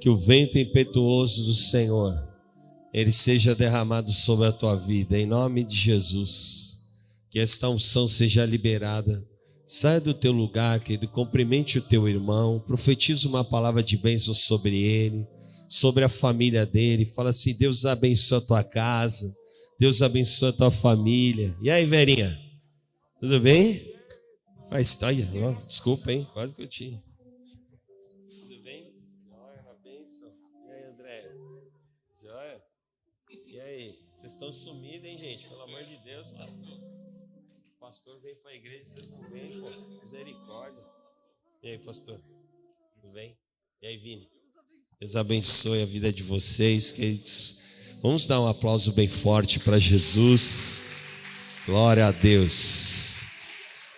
que o vento impetuoso do Senhor ele seja derramado sobre a tua vida, em nome de Jesus. Que esta unção seja liberada. Saia do teu lugar, querido, cumprimente o teu irmão, profetiza uma palavra de bênção sobre ele, sobre a família dele. Fala assim: Deus abençoe a tua casa, Deus abençoe a tua família. E aí, Verinha? Tudo bem? Faz, olha, desculpa, hein? Quase que eu tinha. Estão sumidos, hein, gente? Pelo amor de Deus, cara. O pastor veio para a igreja, vocês não vêm, pô. Misericórdia. E aí, pastor? Tudo bem? E aí, Vini? Deus abençoe a vida de vocês, queridos. Vamos dar um aplauso bem forte para Jesus. Glória a Deus.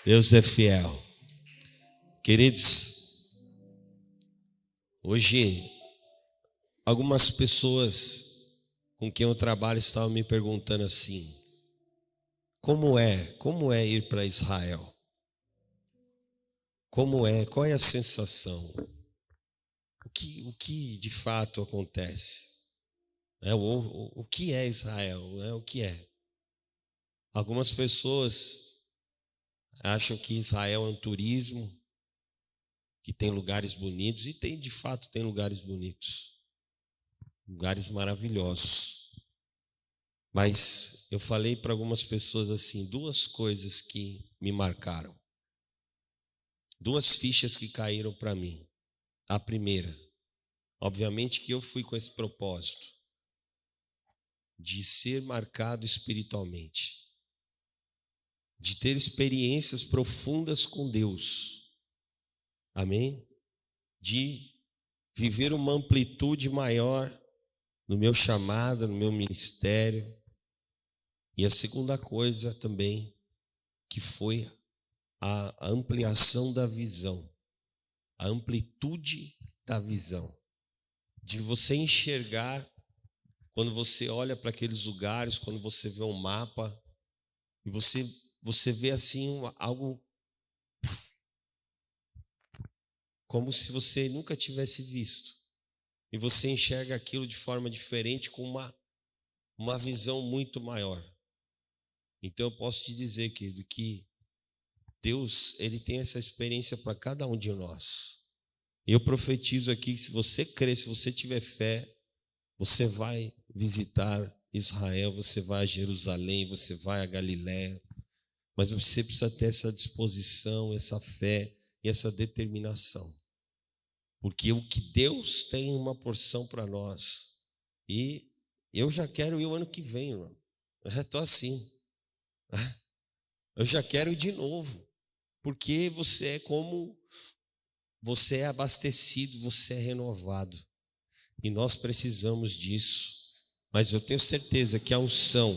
Deus é fiel. Queridos, hoje algumas pessoas com quem eu trabalho estavam me perguntando assim: como é, como é ir para Israel? Como é, qual é a sensação? O que, o que de fato acontece? É, o, o, o que é Israel? É, o que é? Algumas pessoas acham que Israel é um turismo, que tem lugares bonitos, e tem, de fato, tem lugares bonitos, lugares maravilhosos. Mas eu falei para algumas pessoas assim, duas coisas que me marcaram. Duas fichas que caíram para mim. A primeira, obviamente que eu fui com esse propósito de ser marcado espiritualmente de ter experiências profundas com Deus. Amém? De viver uma amplitude maior no meu chamado, no meu ministério. E a segunda coisa também, que foi a ampliação da visão, a amplitude da visão, de você enxergar quando você olha para aqueles lugares, quando você vê um mapa e você você vê assim algo como se você nunca tivesse visto. E você enxerga aquilo de forma diferente, com uma, uma visão muito maior. Então eu posso te dizer, querido, que Deus, ele tem essa experiência para cada um de nós. Eu profetizo aqui que se você crer, se você tiver fé, você vai visitar Israel, você vai a Jerusalém, você vai a Galiléia, mas você precisa ter essa disposição, essa fé e essa determinação. Porque o que Deus tem uma porção para nós. E eu já quero ir o ano que vem, irmão. Eu estou assim. Eu já quero ir de novo. Porque você é como. Você é abastecido, você é renovado. E nós precisamos disso. Mas eu tenho certeza que a unção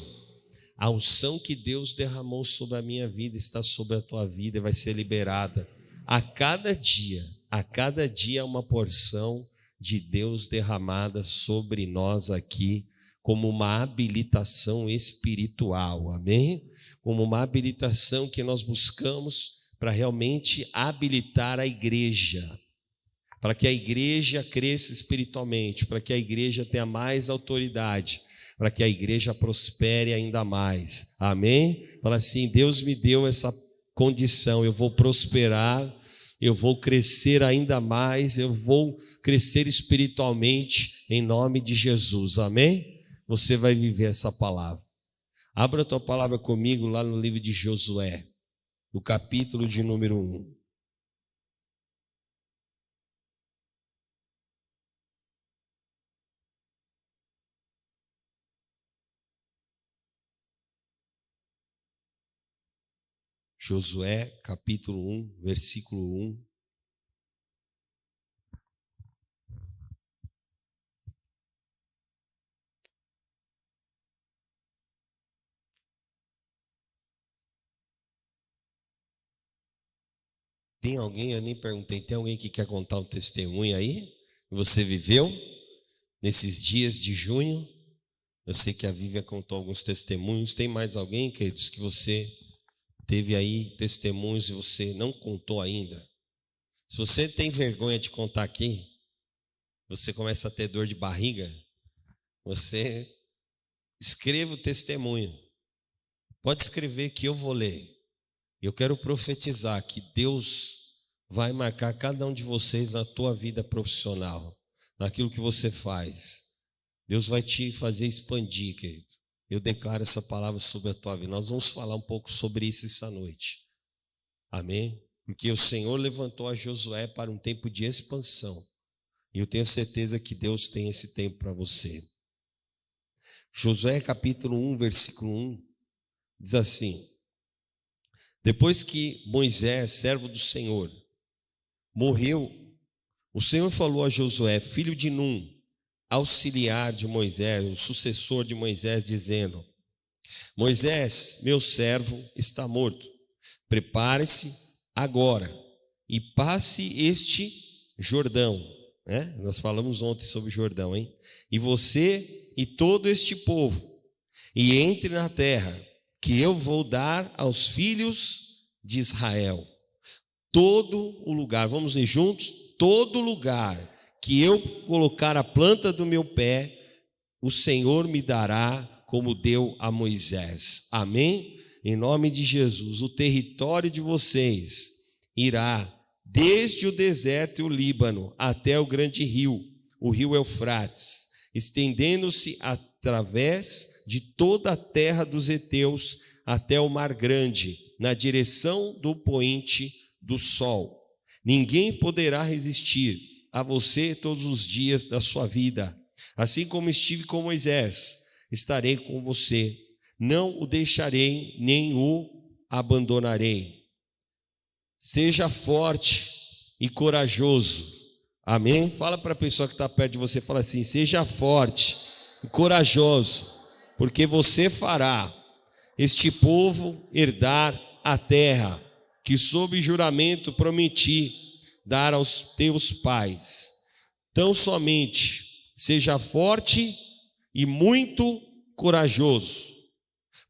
a unção que Deus derramou sobre a minha vida está sobre a tua vida e vai ser liberada. A cada dia, a cada dia uma porção de Deus derramada sobre nós aqui, como uma habilitação espiritual, amém? Como uma habilitação que nós buscamos para realmente habilitar a igreja, para que a igreja cresça espiritualmente, para que a igreja tenha mais autoridade para que a igreja prospere ainda mais. Amém? Fala assim: Deus me deu essa condição, eu vou prosperar, eu vou crescer ainda mais, eu vou crescer espiritualmente em nome de Jesus. Amém? Você vai viver essa palavra. Abra a tua palavra comigo lá no livro de Josué, no capítulo de número 1. Josué capítulo 1, versículo 1. Tem alguém, eu nem perguntei, tem alguém que quer contar um testemunho aí? Você viveu nesses dias de junho? Eu sei que a Vívia contou alguns testemunhos. Tem mais alguém, queridos, que você teve aí testemunhos e você não contou ainda. Se você tem vergonha de contar aqui, você começa a ter dor de barriga, você escreva o testemunho. Pode escrever que eu vou ler. Eu quero profetizar que Deus vai marcar cada um de vocês na tua vida profissional, naquilo que você faz. Deus vai te fazer expandir, querido. Eu declaro essa palavra sobre a tua vida. Nós vamos falar um pouco sobre isso essa noite. Amém? Porque o Senhor levantou a Josué para um tempo de expansão. E eu tenho certeza que Deus tem esse tempo para você. Josué capítulo 1, versículo 1, diz assim: Depois que Moisés, servo do Senhor, morreu, o Senhor falou a Josué, filho de Num, auxiliar de Moisés, o sucessor de Moisés, dizendo: Moisés, meu servo, está morto. Prepare-se agora e passe este Jordão. Né? Nós falamos ontem sobre Jordão, hein? E você e todo este povo, e entre na terra que eu vou dar aos filhos de Israel. Todo o lugar, vamos ler juntos? Todo lugar que eu colocar a planta do meu pé, o Senhor me dará como deu a Moisés. Amém? Em nome de Jesus, o território de vocês irá desde o deserto e o Líbano até o grande rio, o rio Eufrates, estendendo-se através de toda a terra dos heteus até o mar grande, na direção do poente do sol. Ninguém poderá resistir a você todos os dias da sua vida. Assim como estive com Moisés, estarei com você. Não o deixarei, nem o abandonarei. Seja forte e corajoso. Amém? Fala para a pessoa que está perto de você, fala assim: seja forte e corajoso, porque você fará este povo herdar a terra que sob juramento prometi dar aos teus pais. Tão somente seja forte e muito corajoso,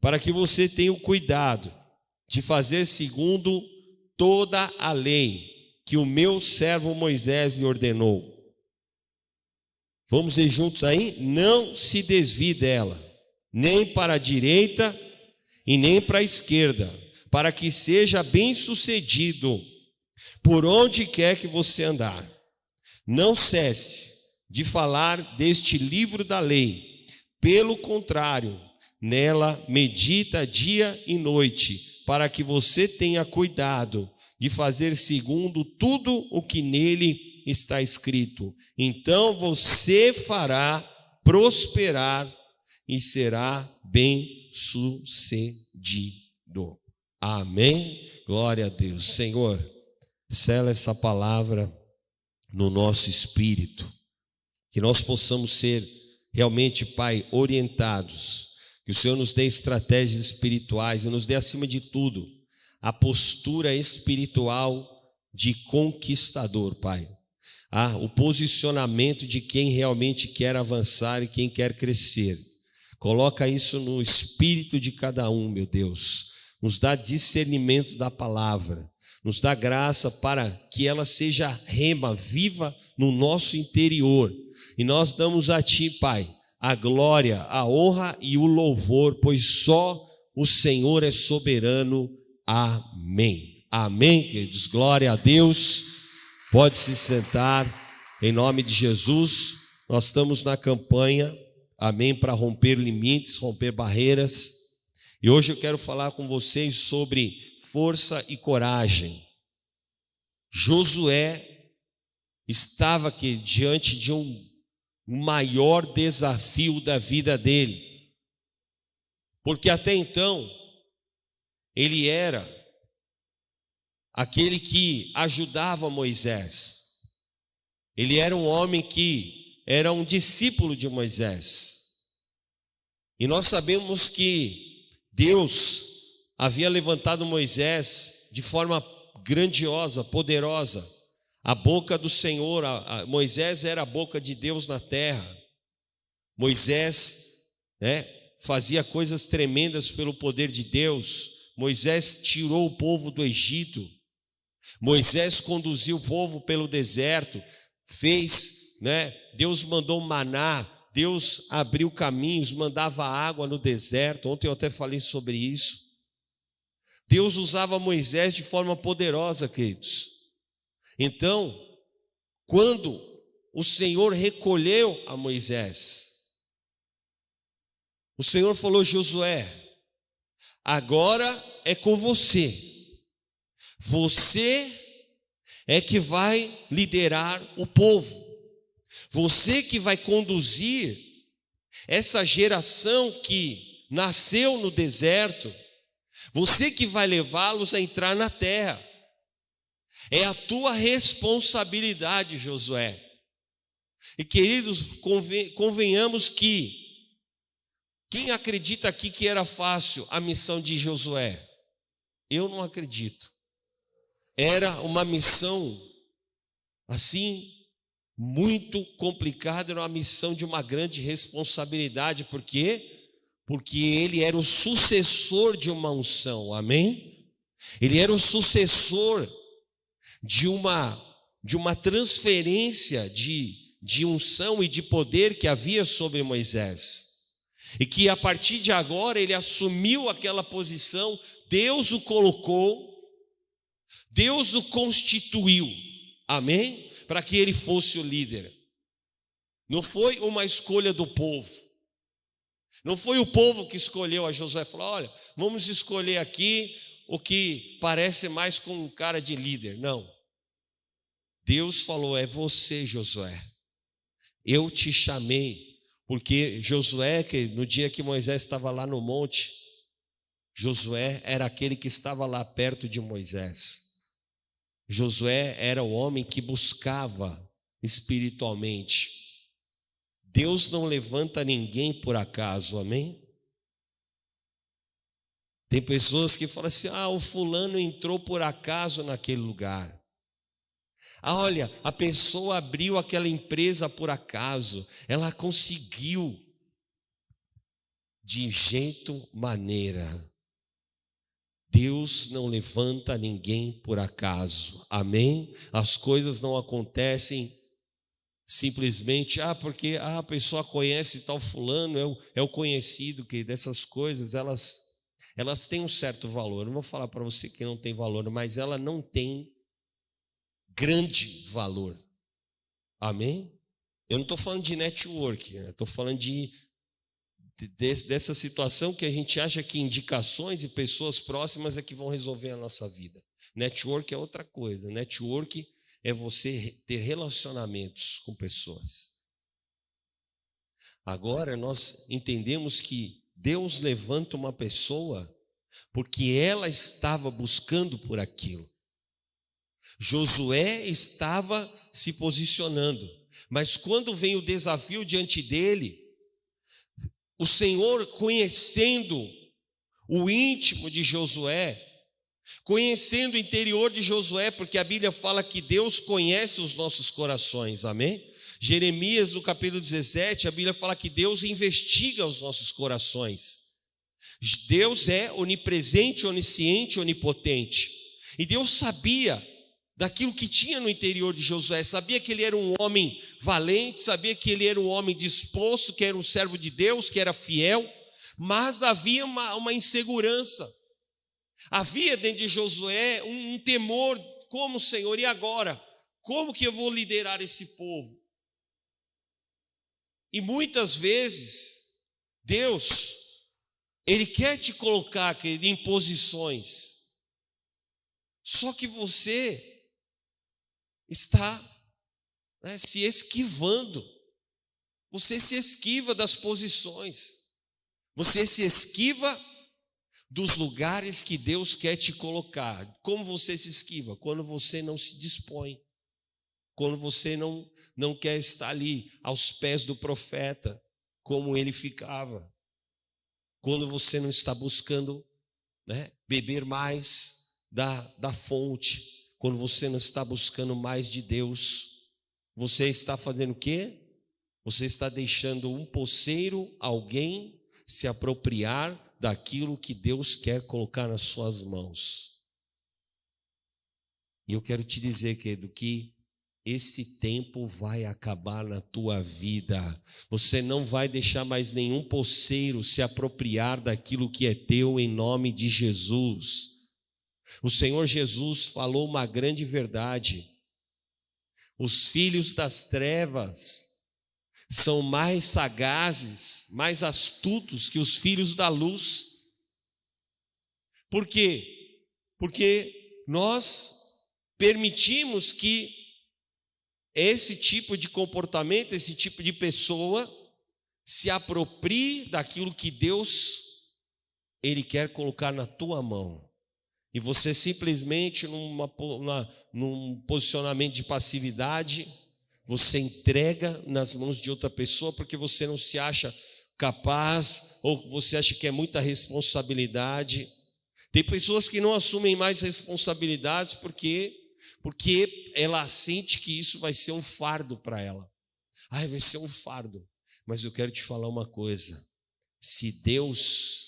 para que você tenha o cuidado de fazer segundo toda a lei que o meu servo Moisés lhe ordenou. Vamos ir juntos aí? Não se desvie dela, nem para a direita e nem para a esquerda, para que seja bem sucedido por onde quer que você andar. Não cesse de falar deste livro da lei. Pelo contrário, nela medita dia e noite, para que você tenha cuidado de fazer segundo tudo o que nele está escrito. Então você fará prosperar e será bem sucedido. Amém. Glória a Deus. Senhor, Sela essa palavra no nosso espírito, que nós possamos ser realmente, Pai, orientados, que o Senhor nos dê estratégias espirituais e nos dê, acima de tudo, a postura espiritual de conquistador, Pai. Ah, o posicionamento de quem realmente quer avançar e quem quer crescer. Coloca isso no espírito de cada um, meu Deus. Nos dá discernimento da palavra nos dá graça para que ela seja rema, viva no nosso interior. E nós damos a Ti, Pai, a glória, a honra e o louvor, pois só o Senhor é soberano. Amém. Amém, queridos. Glória a Deus. Pode se sentar em nome de Jesus. Nós estamos na campanha, amém, para romper limites, romper barreiras. E hoje eu quero falar com vocês sobre força e coragem. Josué estava aqui diante de um maior desafio da vida dele. Porque até então ele era aquele que ajudava Moisés. Ele era um homem que era um discípulo de Moisés. E nós sabemos que Deus havia levantado Moisés de forma grandiosa, poderosa. A boca do Senhor, a, a, Moisés era a boca de Deus na terra. Moisés né, fazia coisas tremendas pelo poder de Deus. Moisés tirou o povo do Egito. Moisés conduziu o povo pelo deserto, fez né? Deus mandou maná, Deus abriu caminhos, mandava água no deserto. Ontem eu até falei sobre isso. Deus usava Moisés de forma poderosa, queridos. Então, quando o Senhor recolheu a Moisés, o Senhor falou: Josué, agora é com você. Você é que vai liderar o povo. Você que vai conduzir essa geração que nasceu no deserto, você que vai levá-los a entrar na terra. É a tua responsabilidade, Josué. E queridos, convenhamos que quem acredita aqui que era fácil a missão de Josué? Eu não acredito. Era uma missão assim muito complicado, era uma missão de uma grande responsabilidade, por quê? Porque ele era o sucessor de uma unção, amém? Ele era o sucessor de uma de uma transferência de, de unção e de poder que havia sobre Moisés. E que a partir de agora ele assumiu aquela posição, Deus o colocou, Deus o constituiu, amém? para que ele fosse o líder. Não foi uma escolha do povo. Não foi o povo que escolheu a José. Falou: olha, vamos escolher aqui o que parece mais com um cara de líder. Não. Deus falou: é você, Josué. Eu te chamei. Porque Josué, que no dia que Moisés estava lá no monte, Josué era aquele que estava lá perto de Moisés. Josué era o homem que buscava espiritualmente. Deus não levanta ninguém por acaso, amém? Tem pessoas que falam assim: ah, o fulano entrou por acaso naquele lugar. Ah, olha, a pessoa abriu aquela empresa por acaso, ela conseguiu. De jeito maneira. Deus não levanta ninguém por acaso. Amém? As coisas não acontecem simplesmente, ah, porque ah, a pessoa conhece tal fulano, é o, é o conhecido, que dessas coisas, elas, elas têm um certo valor. Não vou falar para você que não tem valor, mas ela não tem grande valor. Amém? Eu não estou falando de network, estou falando de dessa situação que a gente acha que indicações e pessoas próximas é que vão resolver a nossa vida. Network é outra coisa. Network é você ter relacionamentos com pessoas. Agora nós entendemos que Deus levanta uma pessoa porque ela estava buscando por aquilo. Josué estava se posicionando, mas quando vem o desafio diante dele, o Senhor conhecendo o íntimo de Josué, conhecendo o interior de Josué, porque a Bíblia fala que Deus conhece os nossos corações, amém? Jeremias, no capítulo 17, a Bíblia fala que Deus investiga os nossos corações. Deus é onipresente, onisciente, onipotente. E Deus sabia daquilo que tinha no interior de Josué. Sabia que ele era um homem valente, sabia que ele era um homem disposto, que era um servo de Deus, que era fiel, mas havia uma, uma insegurança. Havia dentro de Josué um, um temor, como Senhor, e agora? Como que eu vou liderar esse povo? E muitas vezes, Deus, Ele quer te colocar querido, em posições, só que você está né, se esquivando. Você se esquiva das posições. Você se esquiva dos lugares que Deus quer te colocar. Como você se esquiva? Quando você não se dispõe. Quando você não, não quer estar ali aos pés do profeta, como ele ficava. Quando você não está buscando né, beber mais da, da fonte quando você não está buscando mais de Deus, você está fazendo o quê? Você está deixando um poceiro, alguém, se apropriar daquilo que Deus quer colocar nas suas mãos. E eu quero te dizer, querido, que esse tempo vai acabar na tua vida. Você não vai deixar mais nenhum poceiro se apropriar daquilo que é teu em nome de Jesus. O Senhor Jesus falou uma grande verdade. Os filhos das trevas são mais sagazes, mais astutos que os filhos da luz. Por quê? Porque nós permitimos que esse tipo de comportamento, esse tipo de pessoa se aproprie daquilo que Deus ele quer colocar na tua mão. E você simplesmente numa, numa, num posicionamento de passividade, você entrega nas mãos de outra pessoa porque você não se acha capaz ou você acha que é muita responsabilidade. Tem pessoas que não assumem mais responsabilidades porque porque ela sente que isso vai ser um fardo para ela. Ai, vai ser um fardo. Mas eu quero te falar uma coisa. Se Deus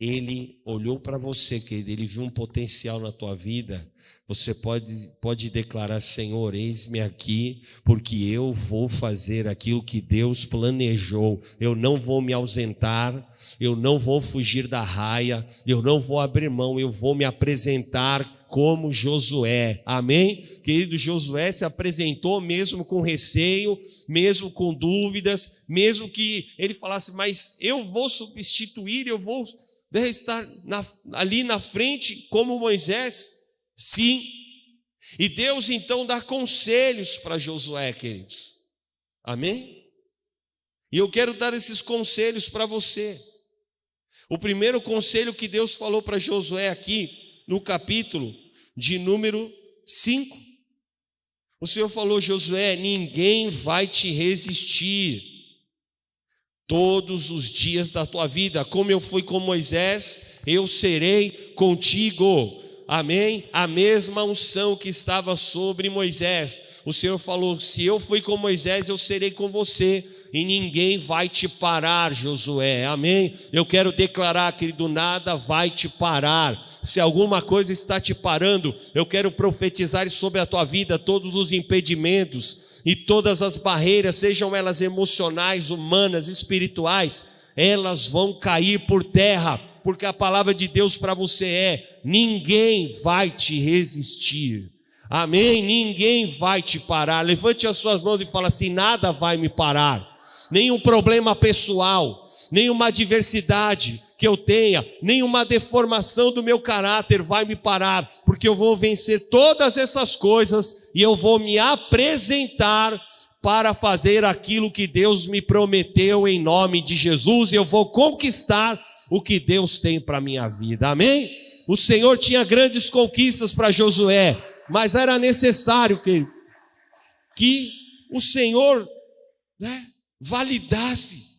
ele olhou para você, querido, ele viu um potencial na tua vida, você pode, pode declarar: Senhor, eis-me aqui, porque eu vou fazer aquilo que Deus planejou. Eu não vou me ausentar, eu não vou fugir da raia, eu não vou abrir mão, eu vou me apresentar como Josué. Amém? Querido, Josué se apresentou mesmo com receio, mesmo com dúvidas, mesmo que ele falasse, mas eu vou substituir, eu vou deve estar na, ali na frente como Moisés? Sim. E Deus então dá conselhos para Josué, queridos. Amém? E eu quero dar esses conselhos para você. O primeiro conselho que Deus falou para Josué aqui, no capítulo de número 5. O Senhor falou, Josué: ninguém vai te resistir todos os dias da tua vida. Como eu fui com Moisés, eu serei contigo. Amém? A mesma unção que estava sobre Moisés. O Senhor falou: se eu fui com Moisés, eu serei com você e ninguém vai te parar, Josué. Amém? Eu quero declarar, querido, nada vai te parar. Se alguma coisa está te parando, eu quero profetizar sobre a tua vida todos os impedimentos e todas as barreiras, sejam elas emocionais, humanas, espirituais, elas vão cair por terra, porque a palavra de Deus para você é: ninguém vai te resistir. Amém? Ninguém vai te parar. Levante as suas mãos e fala assim: nada vai me parar nenhum problema pessoal, nenhuma adversidade que eu tenha, nenhuma deformação do meu caráter vai me parar, porque eu vou vencer todas essas coisas e eu vou me apresentar para fazer aquilo que Deus me prometeu em nome de Jesus e eu vou conquistar o que Deus tem para minha vida. Amém? O Senhor tinha grandes conquistas para Josué, mas era necessário que que o Senhor, né, validasse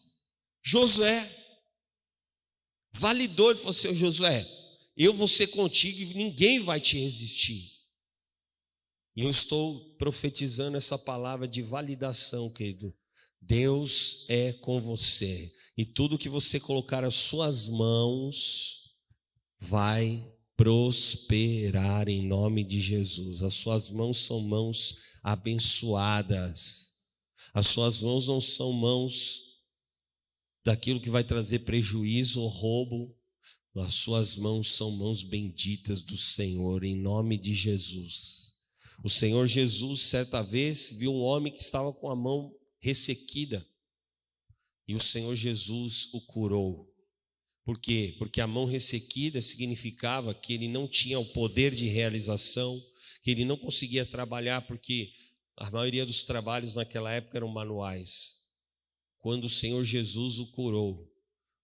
Josué. Validou, ele falou assim: Josué, eu vou ser contigo e ninguém vai te resistir. E eu estou profetizando essa palavra de validação, querido. Deus é com você. E tudo que você colocar as suas mãos vai prosperar em nome de Jesus. As suas mãos são mãos abençoadas. As suas mãos não são mãos daquilo que vai trazer prejuízo ou roubo. As suas mãos são mãos benditas do Senhor, em nome de Jesus. O Senhor Jesus, certa vez, viu um homem que estava com a mão ressequida. E o Senhor Jesus o curou. Por quê? Porque a mão ressequida significava que ele não tinha o poder de realização, que ele não conseguia trabalhar porque a maioria dos trabalhos naquela época eram manuais. Quando o Senhor Jesus o curou,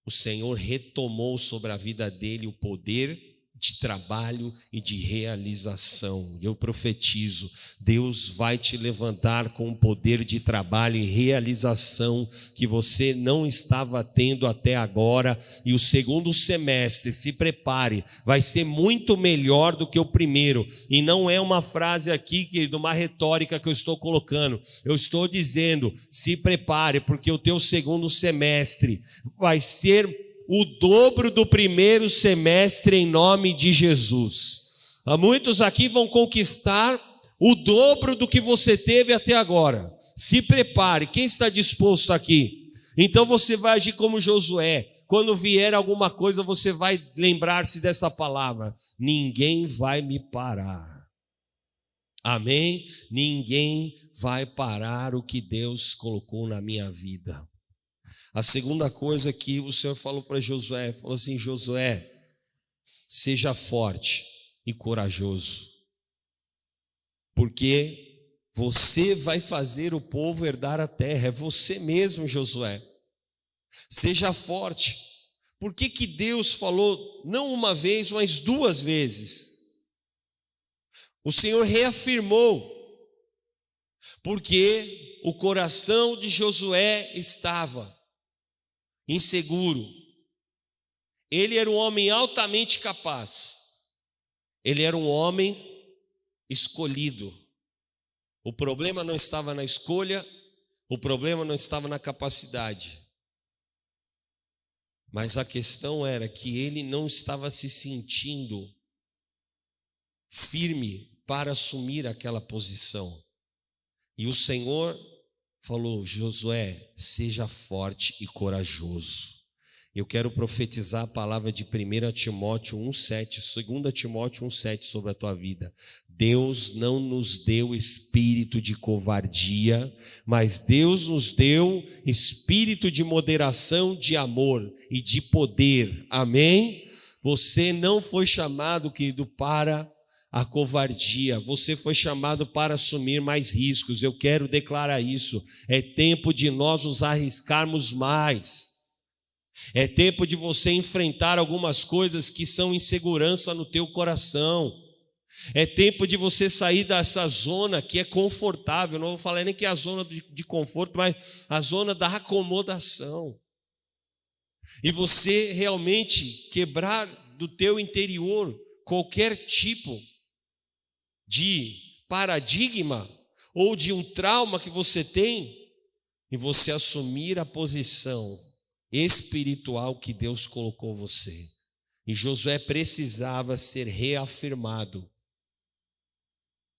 o Senhor retomou sobre a vida dele o poder de trabalho e de realização. Eu profetizo, Deus vai te levantar com um poder de trabalho e realização que você não estava tendo até agora, e o segundo semestre, se prepare, vai ser muito melhor do que o primeiro. E não é uma frase aqui, querido, uma retórica que eu estou colocando. Eu estou dizendo, se prepare, porque o teu segundo semestre vai ser o dobro do primeiro semestre em nome de Jesus. Muitos aqui vão conquistar o dobro do que você teve até agora. Se prepare. Quem está disposto aqui? Então você vai agir como Josué. Quando vier alguma coisa, você vai lembrar-se dessa palavra: ninguém vai me parar. Amém? Ninguém vai parar o que Deus colocou na minha vida. A segunda coisa que o Senhor falou para Josué, falou assim: Josué, seja forte e corajoso, porque você vai fazer o povo herdar a terra, é você mesmo, Josué. Seja forte. Por que, que Deus falou não uma vez, mas duas vezes? O Senhor reafirmou, porque o coração de Josué estava inseguro. Ele era um homem altamente capaz. Ele era um homem escolhido. O problema não estava na escolha, o problema não estava na capacidade. Mas a questão era que ele não estava se sentindo firme para assumir aquela posição. E o Senhor falou: Josué, seja forte e corajoso. Eu quero profetizar a palavra de 1 Timóteo 1,7, 2 Timóteo 1,7 sobre a tua vida. Deus não nos deu espírito de covardia, mas Deus nos deu espírito de moderação, de amor e de poder. Amém? Você não foi chamado, querido, para a covardia. Você foi chamado para assumir mais riscos. Eu quero declarar isso. É tempo de nós nos arriscarmos mais. É tempo de você enfrentar algumas coisas que são insegurança no teu coração. É tempo de você sair dessa zona que é confortável. Não vou falar nem que é a zona de, conforto, mas a zona da acomodação. E você realmente quebrar do teu interior qualquer tipo de paradigma ou de um trauma que você tem e você assumir a posição espiritual que Deus colocou você. E Josué precisava ser reafirmado.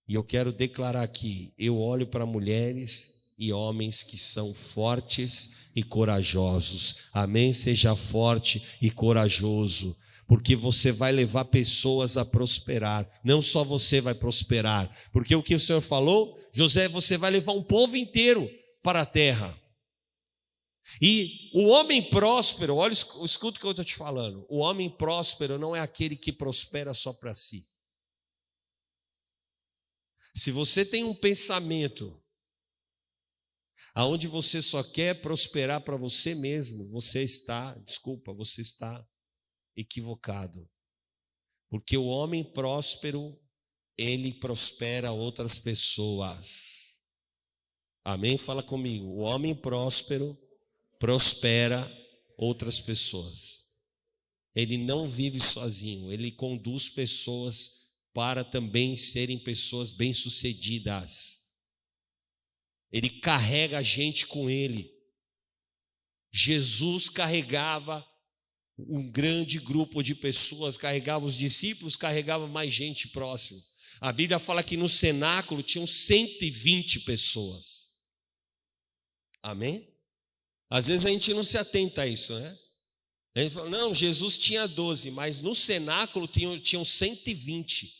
E eu quero declarar aqui: eu olho para mulheres e homens que são fortes e corajosos. Amém? Seja forte e corajoso porque você vai levar pessoas a prosperar. Não só você vai prosperar, porque o que o Senhor falou, José, você vai levar um povo inteiro para a terra. E o homem próspero, olha, escuta o que eu estou te falando. O homem próspero não é aquele que prospera só para si. Se você tem um pensamento aonde você só quer prosperar para você mesmo, você está, desculpa, você está equivocado. Porque o homem próspero, ele prospera outras pessoas. Amém? Fala comigo. O homem próspero prospera outras pessoas. Ele não vive sozinho, ele conduz pessoas para também serem pessoas bem-sucedidas. Ele carrega a gente com ele. Jesus carregava um grande grupo de pessoas carregava os discípulos, carregava mais gente próximo. A Bíblia fala que no cenáculo tinham 120 pessoas. Amém? Às vezes a gente não se atenta a isso, né? A gente fala, não, Jesus tinha 12, mas no cenáculo tinham, tinham 120.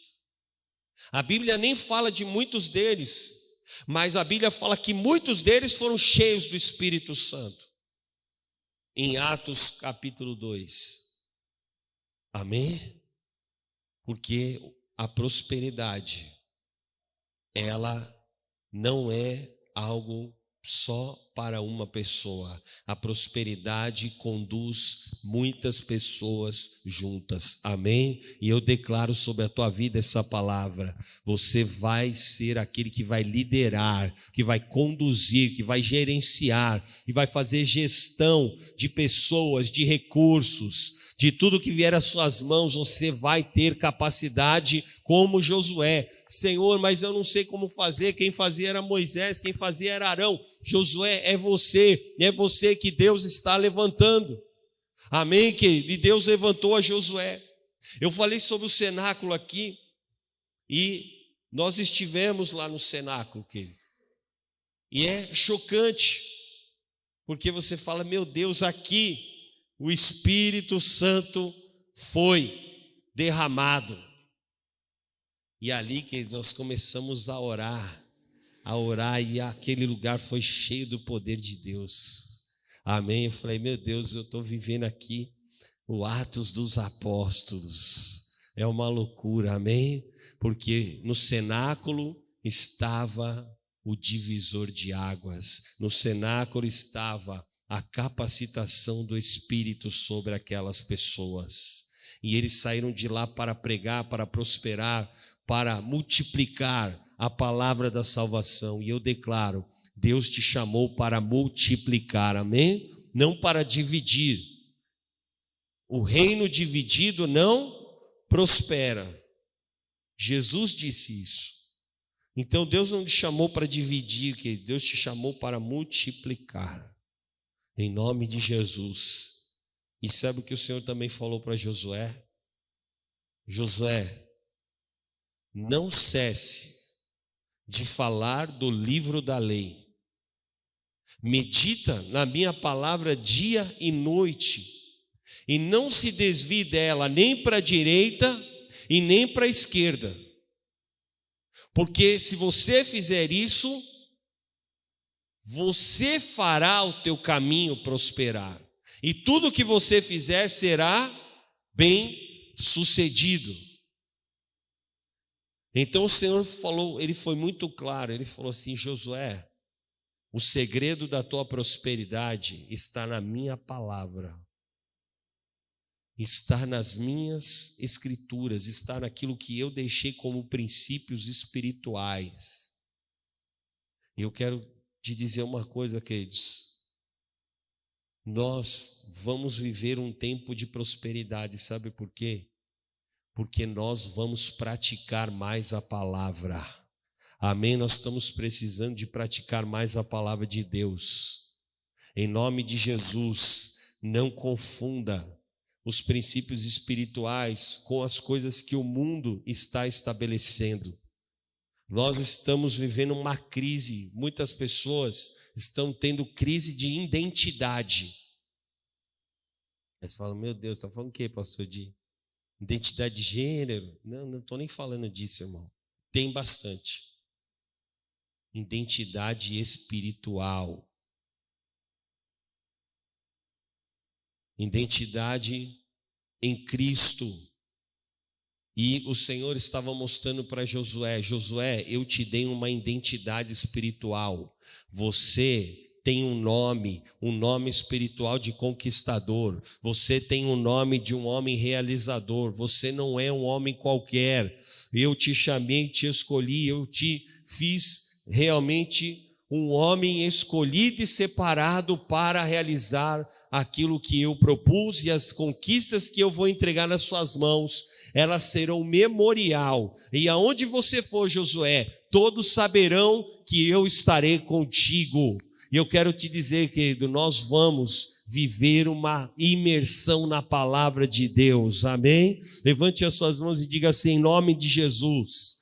A Bíblia nem fala de muitos deles, mas a Bíblia fala que muitos deles foram cheios do Espírito Santo em Atos capítulo 2. Amém? Porque a prosperidade, ela não é algo só para uma pessoa. A prosperidade conduz muitas pessoas juntas. Amém? E eu declaro sobre a tua vida essa palavra. Você vai ser aquele que vai liderar, que vai conduzir, que vai gerenciar e vai fazer gestão de pessoas, de recursos de tudo que vier às suas mãos, você vai ter capacidade como Josué. Senhor, mas eu não sei como fazer. Quem fazia era Moisés, quem fazia era Arão. Josué é você, é você que Deus está levantando. Amém, querido? E Deus levantou a Josué. Eu falei sobre o cenáculo aqui e Nós estivemos lá no cenáculo, querido. E é chocante, porque você fala, meu Deus, aqui o Espírito Santo foi derramado. E ali que nós começamos a orar, a orar, e aquele lugar foi cheio do poder de Deus. Amém. Eu falei, meu Deus, eu estou vivendo aqui o Atos dos Apóstolos. É uma loucura, amém? Porque no cenáculo estava o divisor de águas, no cenáculo estava a capacitação do Espírito sobre aquelas pessoas. E eles saíram de lá para pregar, para prosperar, para multiplicar a palavra da salvação. E eu declaro: Deus te chamou para multiplicar, amém? Não para dividir. O reino dividido não prospera. Jesus disse isso. Então Deus não te chamou para dividir, Deus te chamou para multiplicar. Em nome de Jesus. E sabe o que o Senhor também falou para Josué? Josué, não cesse de falar do livro da lei. Medita na minha palavra dia e noite, e não se desvie dela nem para a direita e nem para a esquerda. Porque se você fizer isso, você fará o teu caminho prosperar. E tudo que você fizer será bem sucedido. Então o Senhor falou, ele foi muito claro, ele falou assim: Josué, o segredo da tua prosperidade está na minha palavra, está nas minhas escrituras, está naquilo que eu deixei como princípios espirituais. Eu quero te dizer uma coisa, queridos. Nós vamos viver um tempo de prosperidade, sabe por quê? porque nós vamos praticar mais a palavra. Amém? Nós estamos precisando de praticar mais a palavra de Deus. Em nome de Jesus, não confunda os princípios espirituais com as coisas que o mundo está estabelecendo. Nós estamos vivendo uma crise, muitas pessoas estão tendo crise de identidade. Aí você fala, meu Deus, está falando o quê, pastor Di? Identidade de gênero? Não, não estou nem falando disso, irmão. Tem bastante. Identidade espiritual. Identidade em Cristo. E o Senhor estava mostrando para Josué: Josué, eu te dei uma identidade espiritual. Você tem um nome, um nome espiritual de conquistador. Você tem um nome de um homem realizador. Você não é um homem qualquer. Eu te chamei, te escolhi, eu te fiz realmente um homem escolhido e separado para realizar aquilo que eu propus e as conquistas que eu vou entregar nas suas mãos, elas serão memorial. E aonde você for, Josué, todos saberão que eu estarei contigo. E eu quero te dizer, querido, nós vamos viver uma imersão na palavra de Deus, amém? Levante as suas mãos e diga assim: em nome de Jesus,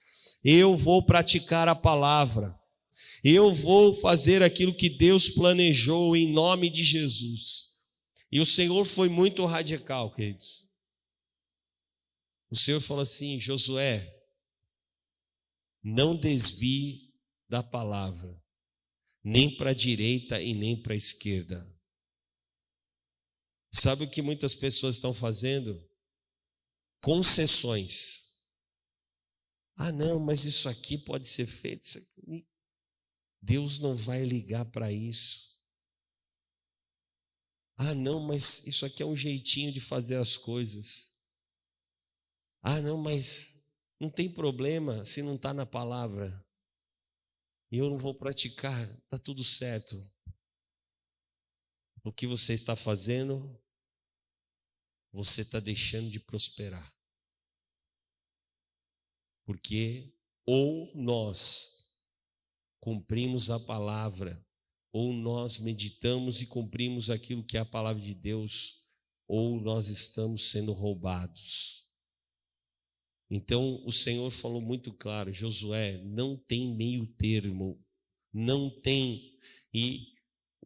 eu vou praticar a palavra, eu vou fazer aquilo que Deus planejou em nome de Jesus. E o Senhor foi muito radical, queridos. O Senhor falou assim: Josué, não desvie da palavra nem para a direita e nem para a esquerda. Sabe o que muitas pessoas estão fazendo? Concessões. Ah, não, mas isso aqui pode ser feito. Deus não vai ligar para isso. Ah, não, mas isso aqui é um jeitinho de fazer as coisas. Ah, não, mas não tem problema se não está na palavra e eu não vou praticar, está tudo certo. O que você está fazendo, você está deixando de prosperar. Porque ou nós cumprimos a palavra, ou nós meditamos e cumprimos aquilo que é a palavra de Deus, ou nós estamos sendo roubados. Então o Senhor falou muito claro: Josué, não tem meio termo, não tem. E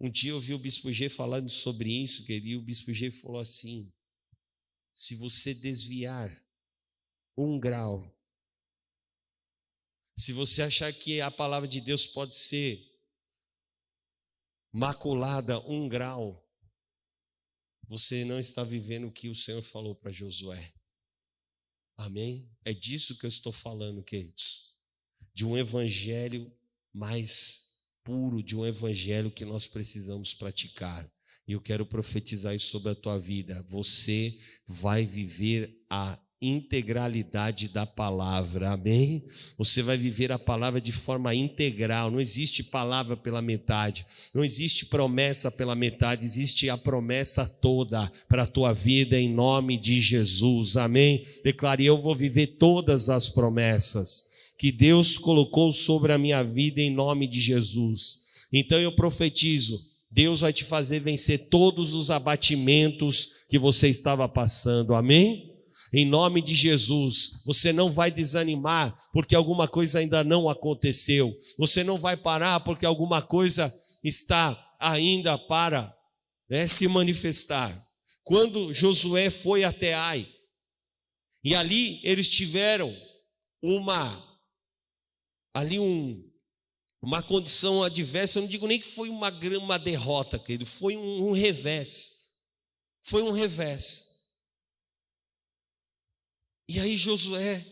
um dia eu vi o Bispo G falando sobre isso, e o Bispo G falou assim: se você desviar um grau, se você achar que a palavra de Deus pode ser maculada um grau, você não está vivendo o que o Senhor falou para Josué. Amém? É disso que eu estou falando, queridos. De um evangelho mais puro, de um evangelho que nós precisamos praticar. E eu quero profetizar isso sobre a tua vida. Você vai viver a integralidade da palavra, amém? Você vai viver a palavra de forma integral, não existe palavra pela metade, não existe promessa pela metade, existe a promessa toda para a tua vida em nome de Jesus, amém? Declare: Eu vou viver todas as promessas que Deus colocou sobre a minha vida em nome de Jesus. Então eu profetizo. Deus vai te fazer vencer todos os abatimentos que você estava passando, amém? Em nome de Jesus, você não vai desanimar porque alguma coisa ainda não aconteceu. Você não vai parar porque alguma coisa está ainda para né, se manifestar. Quando Josué foi até Ai, e ali eles tiveram uma ali um, uma condição adversa, eu não digo nem que foi uma, uma derrota, querido, foi um, um revés. Foi um revés. E aí Josué,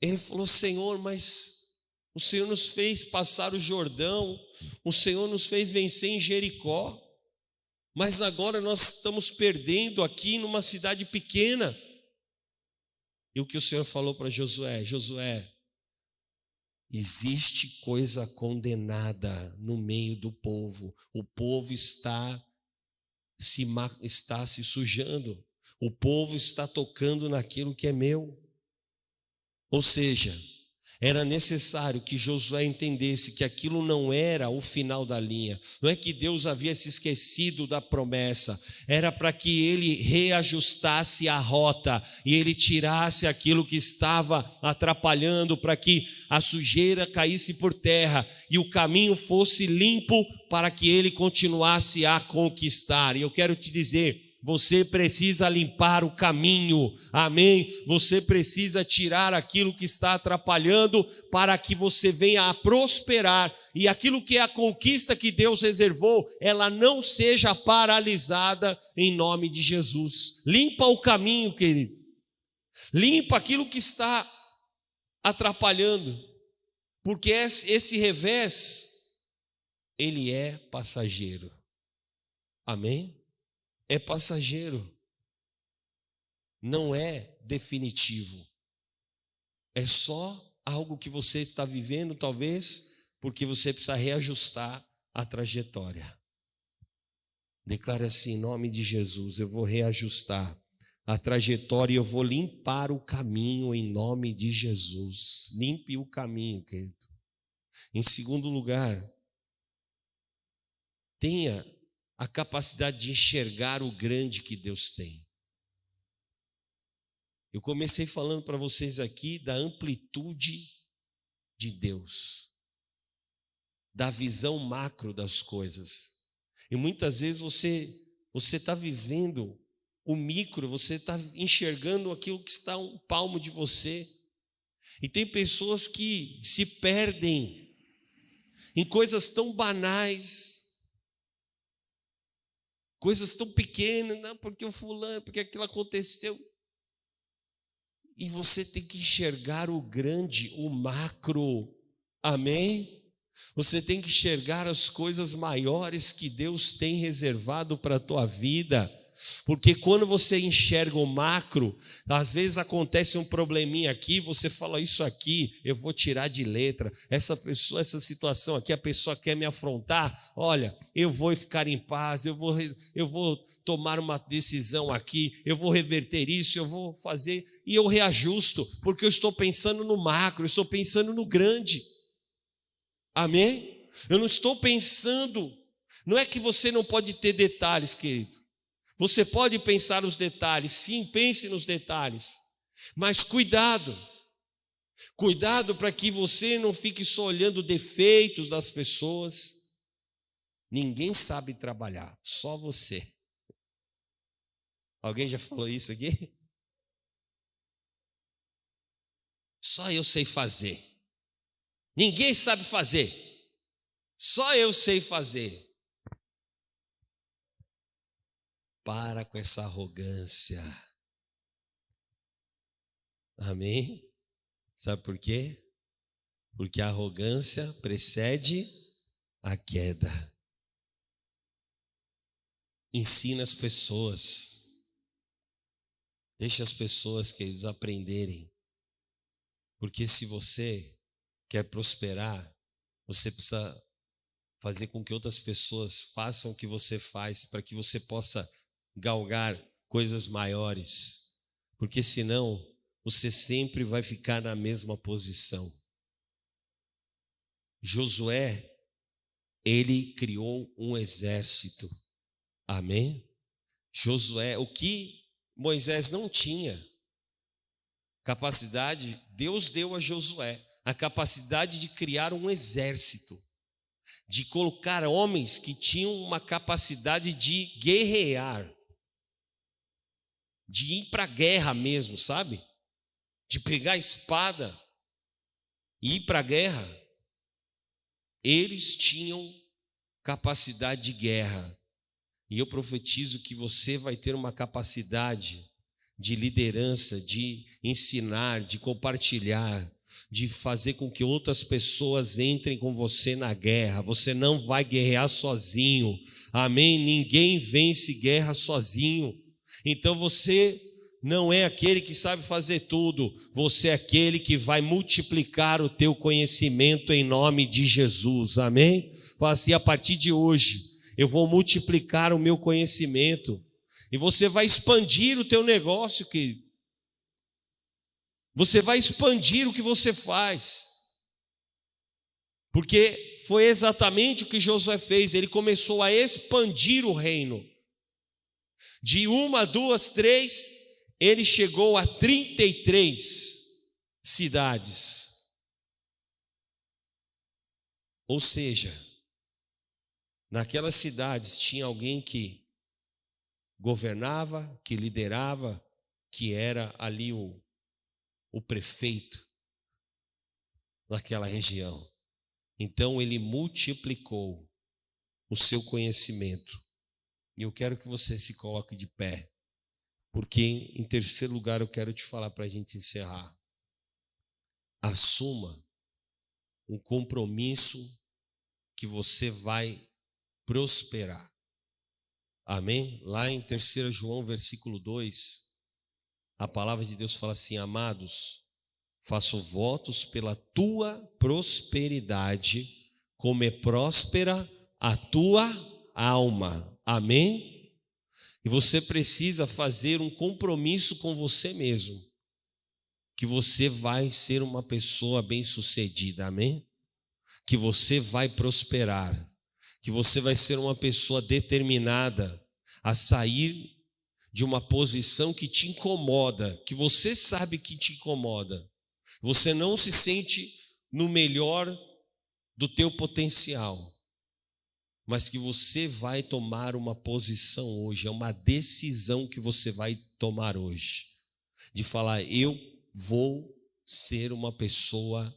ele falou: Senhor, mas o Senhor nos fez passar o Jordão, o Senhor nos fez vencer em Jericó, mas agora nós estamos perdendo aqui numa cidade pequena. E o que o Senhor falou para Josué? Josué, existe coisa condenada no meio do povo, o povo está se, está se sujando. O povo está tocando naquilo que é meu. Ou seja, era necessário que Josué entendesse que aquilo não era o final da linha, não é que Deus havia se esquecido da promessa, era para que ele reajustasse a rota e ele tirasse aquilo que estava atrapalhando, para que a sujeira caísse por terra e o caminho fosse limpo para que ele continuasse a conquistar. E eu quero te dizer, você precisa limpar o caminho, amém? Você precisa tirar aquilo que está atrapalhando para que você venha a prosperar e aquilo que é a conquista que Deus reservou, ela não seja paralisada em nome de Jesus. Limpa o caminho, querido. Limpa aquilo que está atrapalhando, porque esse revés, ele é passageiro. Amém? É passageiro, não é definitivo. É só algo que você está vivendo, talvez, porque você precisa reajustar a trajetória. Declare assim, em nome de Jesus, eu vou reajustar a trajetória e eu vou limpar o caminho em nome de Jesus. Limpe o caminho, querido. Em segundo lugar, tenha a capacidade de enxergar o grande que Deus tem. Eu comecei falando para vocês aqui da amplitude de Deus, da visão macro das coisas. E muitas vezes você você está vivendo o micro, você está enxergando aquilo que está um palmo de você. E tem pessoas que se perdem em coisas tão banais, coisas tão pequenas, não, porque o fulano, porque aquilo aconteceu. E você tem que enxergar o grande, o macro. Amém? Você tem que enxergar as coisas maiores que Deus tem reservado para a tua vida. Porque quando você enxerga o macro, às vezes acontece um probleminha aqui, você fala isso aqui, eu vou tirar de letra. Essa pessoa, essa situação aqui, a pessoa quer me afrontar. Olha, eu vou ficar em paz, eu vou, eu vou tomar uma decisão aqui, eu vou reverter isso, eu vou fazer e eu reajusto, porque eu estou pensando no macro, eu estou pensando no grande. Amém? Eu não estou pensando. Não é que você não pode ter detalhes, querido. Você pode pensar os detalhes, sim, pense nos detalhes. Mas cuidado, cuidado para que você não fique só olhando defeitos das pessoas. Ninguém sabe trabalhar, só você. Alguém já falou isso aqui? Só eu sei fazer. Ninguém sabe fazer. Só eu sei fazer. Para com essa arrogância. Amém? Sabe por quê? Porque a arrogância precede a queda. Ensina as pessoas. Deixa as pessoas que eles aprenderem. Porque se você quer prosperar, você precisa fazer com que outras pessoas façam o que você faz para que você possa galgar coisas maiores. Porque senão você sempre vai ficar na mesma posição. Josué, ele criou um exército. Amém? Josué, o que Moisés não tinha capacidade, Deus deu a Josué a capacidade de criar um exército, de colocar homens que tinham uma capacidade de guerrear, de ir para a guerra mesmo, sabe? de pegar a espada e ir para a guerra, eles tinham capacidade de guerra. E eu profetizo que você vai ter uma capacidade de liderança, de ensinar, de compartilhar, de fazer com que outras pessoas entrem com você na guerra. Você não vai guerrear sozinho. Amém? Ninguém vence guerra sozinho. Então você não é aquele que sabe fazer tudo, você é aquele que vai multiplicar o teu conhecimento em nome de Jesus, amém? Fala assim: a partir de hoje, eu vou multiplicar o meu conhecimento, e você vai expandir o teu negócio, que você vai expandir o que você faz, porque foi exatamente o que Josué fez, ele começou a expandir o reino, de uma, duas, três, ele chegou a 33 cidades. Ou seja, naquelas cidades tinha alguém que governava, que liderava, que era ali o, o prefeito daquela região. Então ele multiplicou o seu conhecimento. E eu quero que você se coloque de pé. Porque, em terceiro lugar, eu quero te falar para a gente encerrar. Assuma um compromisso que você vai prosperar. Amém? Lá em 3 João, versículo 2, a palavra de Deus fala assim: Amados, faço votos pela tua prosperidade, como é próspera a tua alma. Amém? E você precisa fazer um compromisso com você mesmo, que você vai ser uma pessoa bem-sucedida, amém? Que você vai prosperar, que você vai ser uma pessoa determinada a sair de uma posição que te incomoda, que você sabe que te incomoda. Você não se sente no melhor do teu potencial mas que você vai tomar uma posição hoje, é uma decisão que você vai tomar hoje, de falar: eu vou ser uma pessoa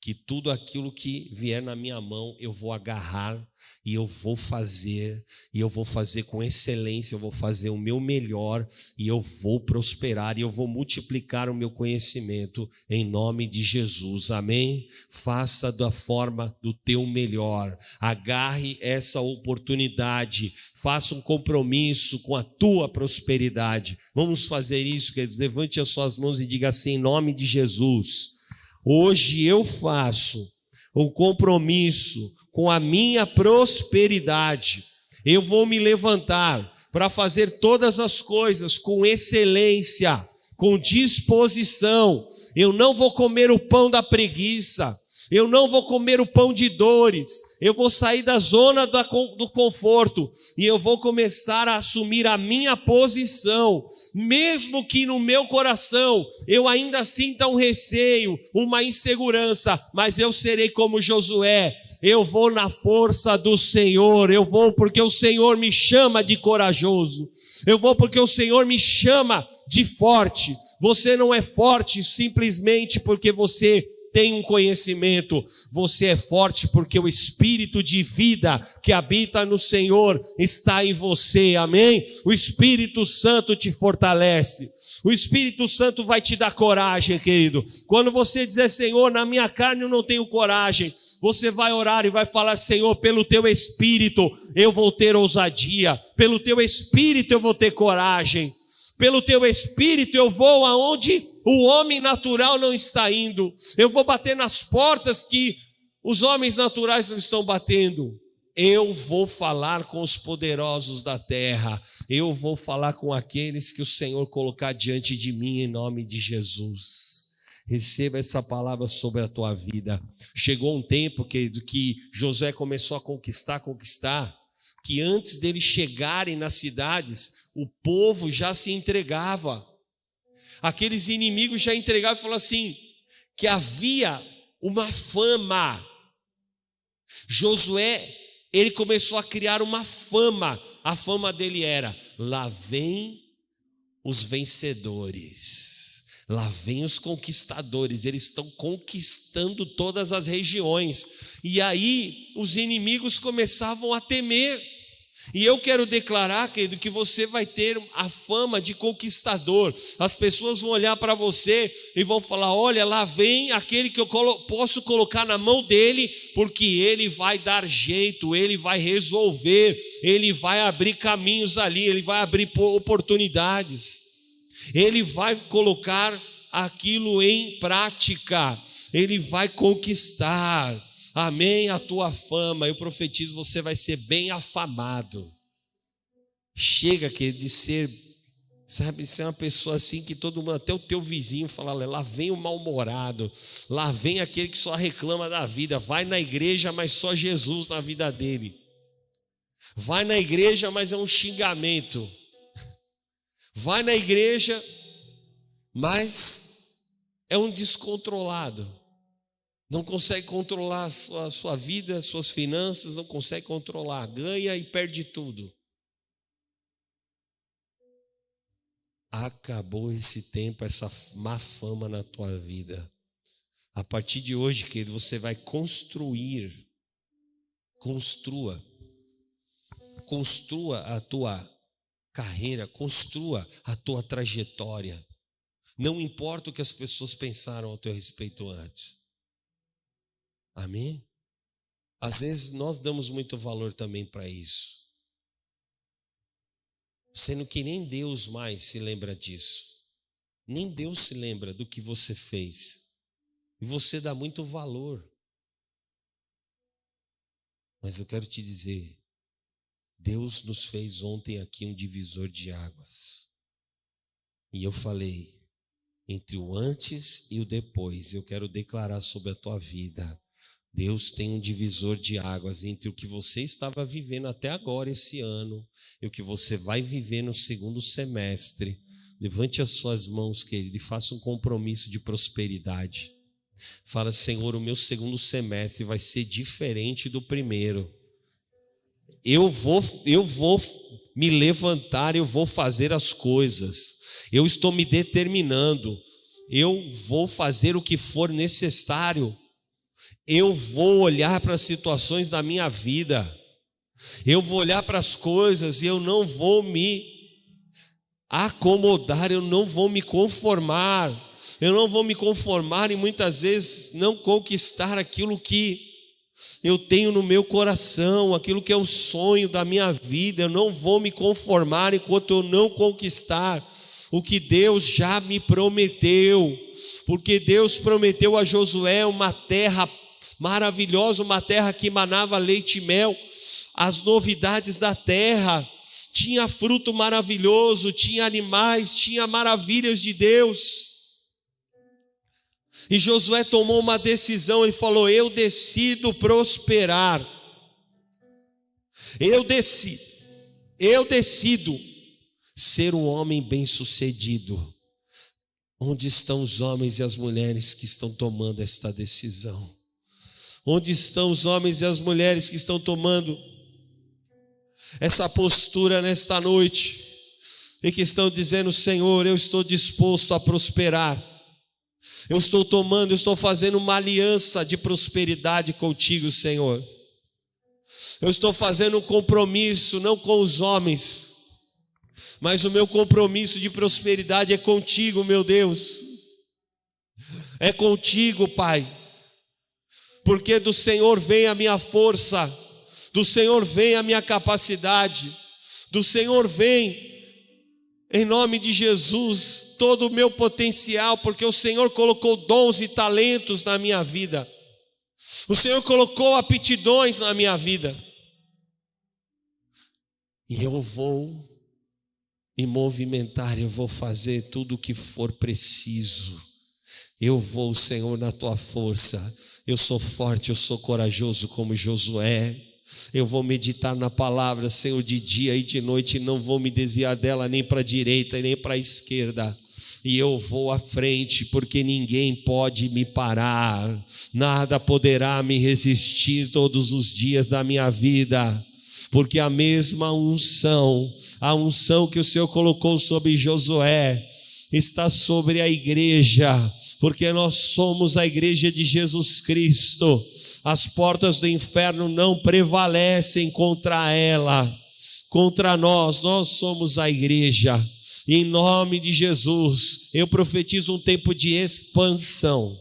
que tudo aquilo que vier na minha mão eu vou agarrar e eu vou fazer, e eu vou fazer com excelência, eu vou fazer o meu melhor e eu vou prosperar e eu vou multiplicar o meu conhecimento em nome de Jesus. Amém? Faça da forma do teu melhor. Agarre essa oportunidade, faça um compromisso com a tua prosperidade. Vamos fazer isso, queridos. Levante as suas mãos e diga assim em nome de Jesus. Hoje eu faço o compromisso com a minha prosperidade. Eu vou me levantar para fazer todas as coisas com excelência, com disposição. Eu não vou comer o pão da preguiça. Eu não vou comer o pão de dores. Eu vou sair da zona do conforto e eu vou começar a assumir a minha posição, mesmo que no meu coração eu ainda sinta um receio, uma insegurança, mas eu serei como Josué. Eu vou na força do Senhor, eu vou porque o Senhor me chama de corajoso, eu vou porque o Senhor me chama de forte. Você não é forte simplesmente porque você tem um conhecimento, você é forte porque o espírito de vida que habita no Senhor está em você, amém? O Espírito Santo te fortalece. O Espírito Santo vai te dar coragem, querido. Quando você dizer, Senhor, na minha carne eu não tenho coragem, você vai orar e vai falar, Senhor, pelo teu Espírito eu vou ter ousadia, pelo teu Espírito eu vou ter coragem pelo teu espírito eu vou aonde o homem natural não está indo. Eu vou bater nas portas que os homens naturais não estão batendo. Eu vou falar com os poderosos da terra. Eu vou falar com aqueles que o Senhor colocar diante de mim em nome de Jesus. Receba essa palavra sobre a tua vida. Chegou um tempo, querido, que José começou a conquistar, conquistar, que antes deles chegarem nas cidades, o povo já se entregava. Aqueles inimigos já entregavam e falavam assim: que havia uma fama. Josué, ele começou a criar uma fama. A fama dele era: lá vem os vencedores, lá vem os conquistadores, eles estão conquistando todas as regiões. E aí os inimigos começavam a temer. E eu quero declarar, querido, que você vai ter a fama de conquistador. As pessoas vão olhar para você e vão falar: olha, lá vem aquele que eu posso colocar na mão dele, porque ele vai dar jeito, ele vai resolver, ele vai abrir caminhos ali, ele vai abrir oportunidades, ele vai colocar aquilo em prática, ele vai conquistar. Amém a tua fama. Eu profetizo, você vai ser bem afamado. Chega que de ser, sabe, ser uma pessoa assim que todo mundo, até o teu vizinho fala, lá vem o mal-humorado, lá vem aquele que só reclama da vida, vai na igreja, mas só Jesus na vida dele. Vai na igreja, mas é um xingamento. Vai na igreja, mas é um descontrolado não consegue controlar a sua, a sua vida, suas finanças, não consegue controlar, ganha e perde tudo. Acabou esse tempo, essa má fama na tua vida. A partir de hoje, querido, você vai construir, construa, construa a tua carreira, construa a tua trajetória. Não importa o que as pessoas pensaram ao teu respeito antes. Amém? Às vezes nós damos muito valor também para isso. Sendo que nem Deus mais se lembra disso. Nem Deus se lembra do que você fez. E você dá muito valor. Mas eu quero te dizer, Deus nos fez ontem aqui um divisor de águas. E eu falei, entre o antes e o depois, eu quero declarar sobre a tua vida Deus tem um divisor de águas entre o que você estava vivendo até agora, esse ano, e o que você vai viver no segundo semestre. Levante as suas mãos, querido, e faça um compromisso de prosperidade. Fala, Senhor, o meu segundo semestre vai ser diferente do primeiro. Eu vou, eu vou me levantar, eu vou fazer as coisas. Eu estou me determinando. Eu vou fazer o que for necessário eu vou olhar para as situações da minha vida, eu vou olhar para as coisas e eu não vou me acomodar, eu não vou me conformar, eu não vou me conformar e muitas vezes não conquistar aquilo que eu tenho no meu coração, aquilo que é o sonho da minha vida, eu não vou me conformar enquanto eu não conquistar o que Deus já me prometeu, porque Deus prometeu a Josué uma terra maravilhosa, uma terra que manava leite e mel, as novidades da terra, tinha fruto maravilhoso, tinha animais, tinha maravilhas de Deus. E Josué tomou uma decisão, ele falou: Eu decido prosperar. Eu decido, eu decido ser um homem bem-sucedido. Onde estão os homens e as mulheres que estão tomando esta decisão? Onde estão os homens e as mulheres que estão tomando essa postura nesta noite e que estão dizendo: Senhor, eu estou disposto a prosperar. Eu estou tomando, eu estou fazendo uma aliança de prosperidade contigo, Senhor. Eu estou fazendo um compromisso não com os homens, mas o meu compromisso de prosperidade é contigo, meu Deus. É contigo, Pai. Porque do Senhor vem a minha força, do Senhor vem a minha capacidade, do Senhor vem em nome de Jesus, todo o meu potencial, porque o Senhor colocou dons e talentos na minha vida. O Senhor colocou aptidões na minha vida. E eu vou me movimentar, eu vou fazer tudo o que for preciso. Eu vou, Senhor, na tua força. Eu sou forte, eu sou corajoso como Josué. Eu vou meditar na palavra, Senhor, de dia e de noite, não vou me desviar dela nem para a direita nem para a esquerda. E eu vou à frente, porque ninguém pode me parar, nada poderá me resistir todos os dias da minha vida, porque a mesma unção, a unção que o Senhor colocou sobre Josué, está sobre a igreja, porque nós somos a igreja de Jesus Cristo as portas do inferno não prevalecem contra ela, contra nós, nós somos a igreja. Em nome de Jesus, eu profetizo um tempo de expansão.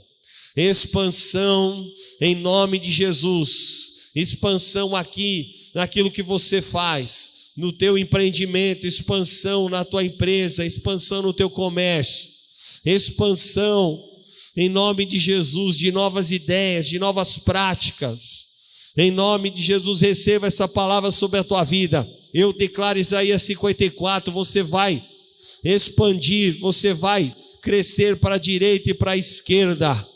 Expansão em nome de Jesus. Expansão aqui naquilo que você faz, no teu empreendimento, expansão na tua empresa, expansão no teu comércio. Expansão em nome de Jesus, de novas ideias, de novas práticas. Em nome de Jesus, receba essa palavra sobre a tua vida. Eu declaro Isaías 54: você vai expandir, você vai crescer para a direita e para a esquerda.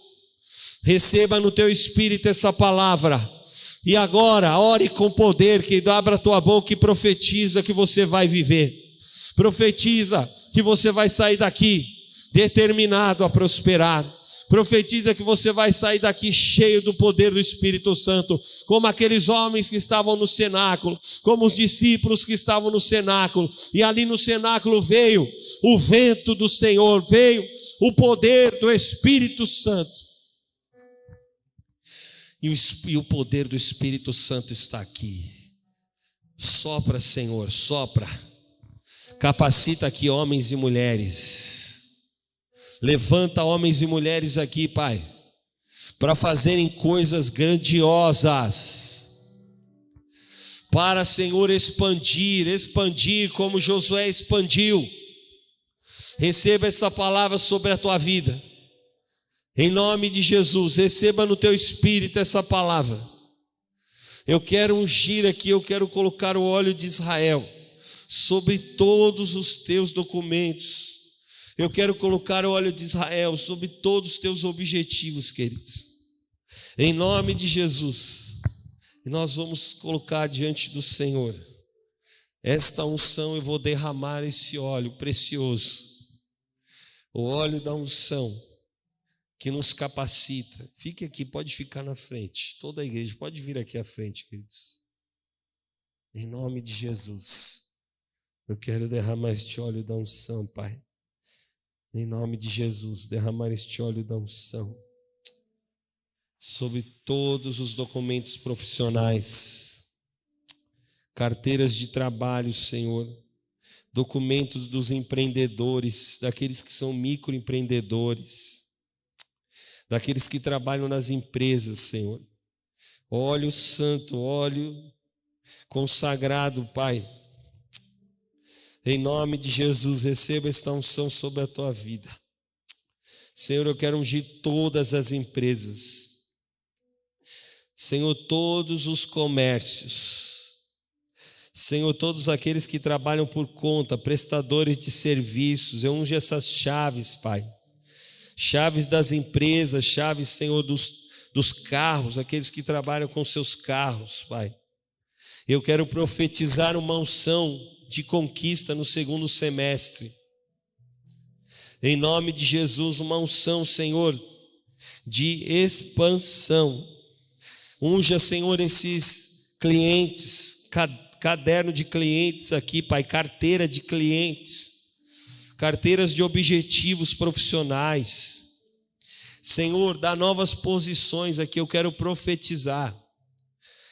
Receba no teu espírito essa palavra. E agora, ore com poder, que abra a tua boca e profetiza que você vai viver. Profetiza que você vai sair daqui determinado a prosperar Profetiza que você vai sair daqui cheio do poder do Espírito Santo, como aqueles homens que estavam no cenáculo, como os discípulos que estavam no cenáculo, e ali no cenáculo veio o vento do Senhor, veio o poder do Espírito Santo. E o, e o poder do Espírito Santo está aqui. Sopra, Senhor, sopra. Capacita aqui homens e mulheres Levanta homens e mulheres aqui, Pai, para fazerem coisas grandiosas. Para, Senhor, expandir, expandir como Josué expandiu. Receba essa palavra sobre a tua vida. Em nome de Jesus, receba no teu espírito essa palavra. Eu quero ungir aqui, eu quero colocar o óleo de Israel sobre todos os teus documentos eu quero colocar o óleo de Israel sobre todos os teus objetivos, queridos. Em nome de Jesus. Nós vamos colocar diante do Senhor esta unção, eu vou derramar esse óleo precioso. O óleo da unção que nos capacita. Fique aqui, pode ficar na frente. Toda a igreja pode vir aqui à frente, queridos. Em nome de Jesus. Eu quero derramar este óleo da unção, Pai. Em nome de Jesus, derramar este óleo da unção sobre todos os documentos profissionais, carteiras de trabalho, Senhor, documentos dos empreendedores, daqueles que são microempreendedores, daqueles que trabalham nas empresas, Senhor. Óleo santo, óleo consagrado, Pai em nome de Jesus, receba esta unção sobre a tua vida. Senhor, eu quero ungir todas as empresas. Senhor, todos os comércios. Senhor, todos aqueles que trabalham por conta, prestadores de serviços, eu unjo essas chaves, Pai. Chaves das empresas, chaves, Senhor, dos, dos carros, aqueles que trabalham com seus carros, Pai. Eu quero profetizar uma unção de conquista no segundo semestre. Em nome de Jesus, uma unção, Senhor, de expansão. Unja, Senhor, esses clientes, caderno de clientes aqui, Pai, carteira de clientes, carteiras de objetivos profissionais. Senhor, dá novas posições aqui, eu quero profetizar.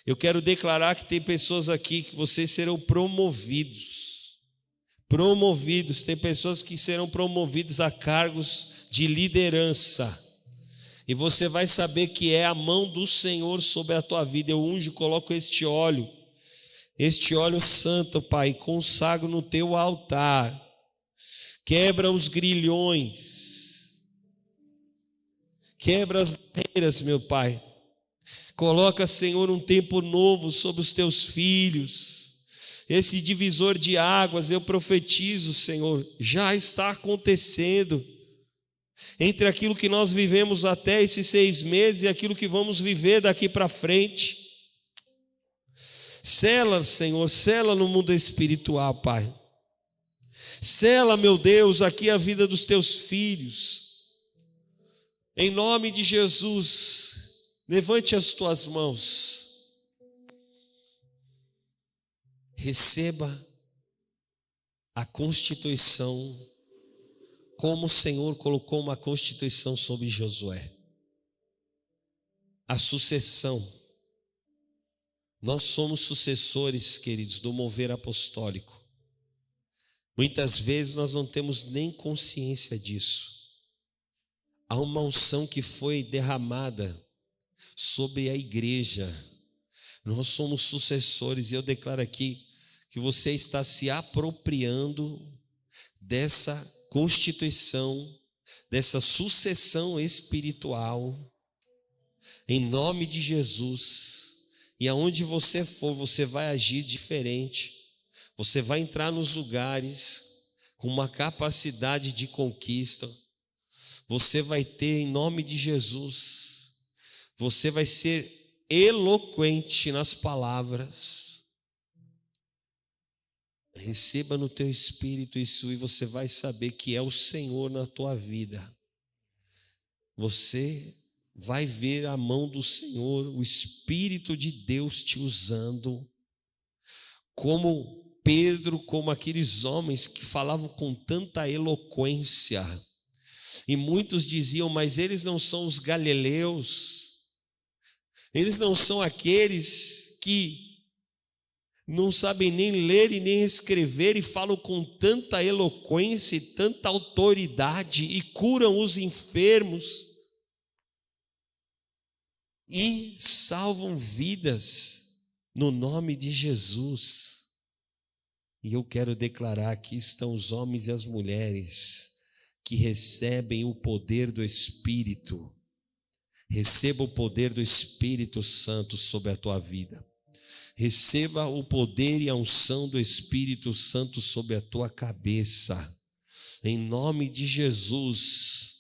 Eu quero declarar que tem pessoas aqui que vocês serão promovidos. Promovidos, tem pessoas que serão promovidas a cargos de liderança. E você vai saber que é a mão do Senhor sobre a tua vida. Eu unjo, coloco este óleo, este óleo santo, Pai, consagro no teu altar. Quebra os grilhões. Quebra as barreiras, meu Pai Coloca, Senhor, um tempo novo sobre os teus filhos. Esse divisor de águas, eu profetizo, Senhor, já está acontecendo. Entre aquilo que nós vivemos até esses seis meses e aquilo que vamos viver daqui para frente. Sela, Senhor, sela no mundo espiritual, Pai. Sela, meu Deus, aqui a vida dos teus filhos. Em nome de Jesus, Levante as tuas mãos. Receba a constituição, como o Senhor colocou uma constituição sobre Josué. A sucessão. Nós somos sucessores, queridos, do mover apostólico. Muitas vezes nós não temos nem consciência disso. Há uma unção que foi derramada sobre a igreja. Nós somos sucessores e eu declaro aqui que você está se apropriando dessa constituição, dessa sucessão espiritual, em nome de Jesus. E aonde você for, você vai agir diferente. Você vai entrar nos lugares com uma capacidade de conquista. Você vai ter, em nome de Jesus, você vai ser eloquente nas palavras. Receba no teu espírito isso e você vai saber que é o Senhor na tua vida. Você vai ver a mão do Senhor, o Espírito de Deus te usando, como Pedro, como aqueles homens que falavam com tanta eloquência. E muitos diziam, mas eles não são os galileus, eles não são aqueles que não sabem nem ler e nem escrever e falam com tanta eloquência e tanta autoridade e curam os enfermos e salvam vidas no nome de Jesus. E eu quero declarar que estão os homens e as mulheres que recebem o poder do Espírito Receba o poder do Espírito Santo sobre a tua vida. Receba o poder e a unção do Espírito Santo sobre a tua cabeça. Em nome de Jesus.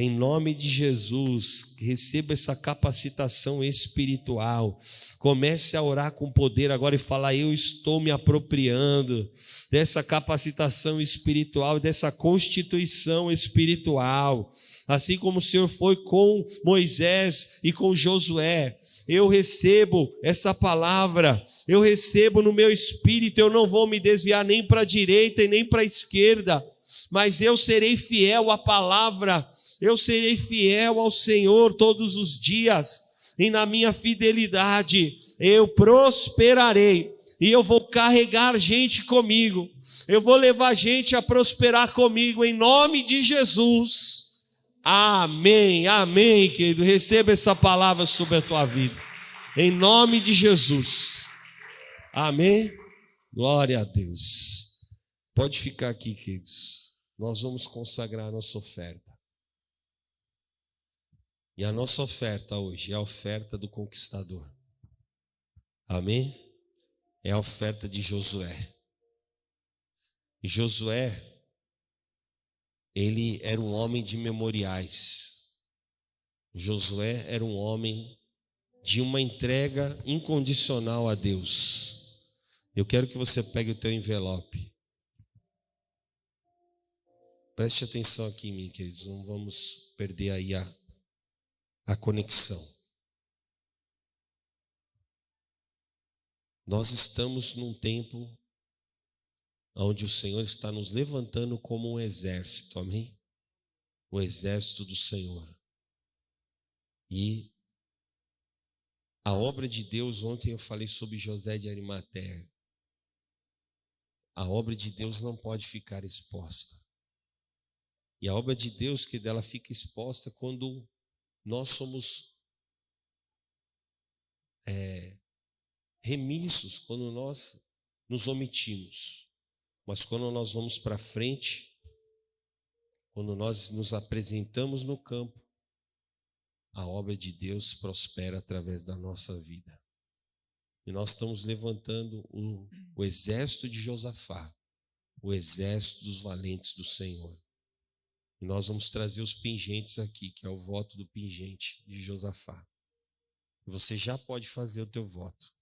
Em nome de Jesus, receba essa capacitação espiritual. Comece a orar com poder agora e falar: Eu estou me apropriando dessa capacitação espiritual, dessa constituição espiritual. Assim como o Senhor foi com Moisés e com Josué, eu recebo essa palavra, eu recebo no meu espírito, eu não vou me desviar nem para a direita e nem para a esquerda mas eu serei fiel à palavra, eu serei fiel ao Senhor todos os dias, e na minha fidelidade eu prosperarei, e eu vou carregar gente comigo, eu vou levar gente a prosperar comigo, em nome de Jesus. Amém, amém, querido. Receba essa palavra sobre a tua vida, em nome de Jesus. Amém. Glória a Deus. Pode ficar aqui, queridos nós vamos consagrar a nossa oferta. E a nossa oferta hoje é a oferta do conquistador. Amém? É a oferta de Josué. E Josué, ele era um homem de memoriais. Josué era um homem de uma entrega incondicional a Deus. Eu quero que você pegue o teu envelope. Preste atenção aqui em mim, queridos, não vamos perder aí a, a conexão. Nós estamos num tempo onde o Senhor está nos levantando como um exército, amém? O exército do Senhor. E a obra de Deus, ontem eu falei sobre José de Arimateia. A obra de Deus não pode ficar exposta. E a obra de Deus que dela fica exposta quando nós somos é, remissos, quando nós nos omitimos. Mas quando nós vamos para frente, quando nós nos apresentamos no campo, a obra de Deus prospera através da nossa vida. E nós estamos levantando o, o exército de Josafá, o exército dos valentes do Senhor. E nós vamos trazer os pingentes aqui, que é o voto do pingente de Josafá. Você já pode fazer o teu voto.